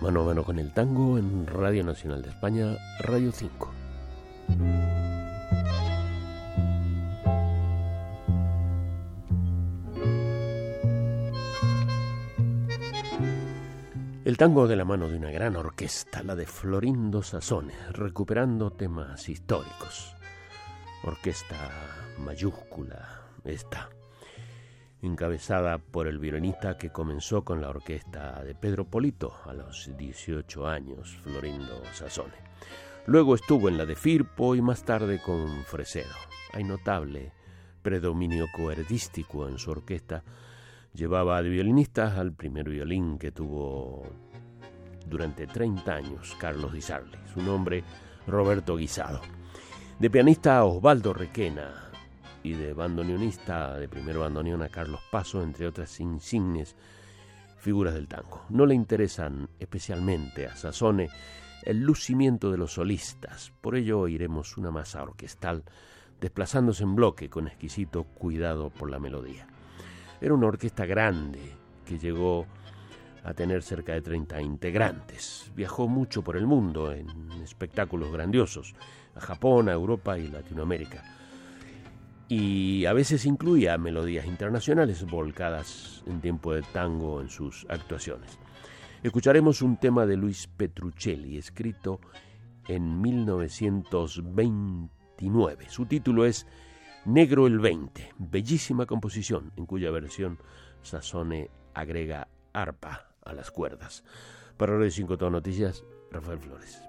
mano a mano con el tango en Radio Nacional de España, Radio 5. El tango de la mano de una gran orquesta, la de Florindo Sassone, recuperando temas históricos. Orquesta mayúscula, esta encabezada por el violinista que comenzó con la orquesta de Pedro Polito a los 18 años, Florindo Sassone. Luego estuvo en la de Firpo y más tarde con Fresedo. Hay notable predominio coerdístico en su orquesta. Llevaba de violinista al primer violín que tuvo durante 30 años Carlos Di Sarli, su nombre Roberto Guisado. De pianista Osvaldo Requena, y de bandoneonista de primer bandoneón a Carlos Paso, entre otras insignes figuras del tango. No le interesan especialmente a Sassone el lucimiento de los solistas, por ello oiremos una masa orquestal desplazándose en bloque con exquisito cuidado por la melodía. Era una orquesta grande que llegó a tener cerca de 30 integrantes. Viajó mucho por el mundo en espectáculos grandiosos, a Japón, a Europa y Latinoamérica y a veces incluía melodías internacionales volcadas en tiempo de tango en sus actuaciones. Escucharemos un tema de Luis Petruccelli, escrito en 1929. Su título es Negro el 20, bellísima composición en cuya versión Sassone agrega arpa a las cuerdas. Para de 5 Noticias, Rafael Flores.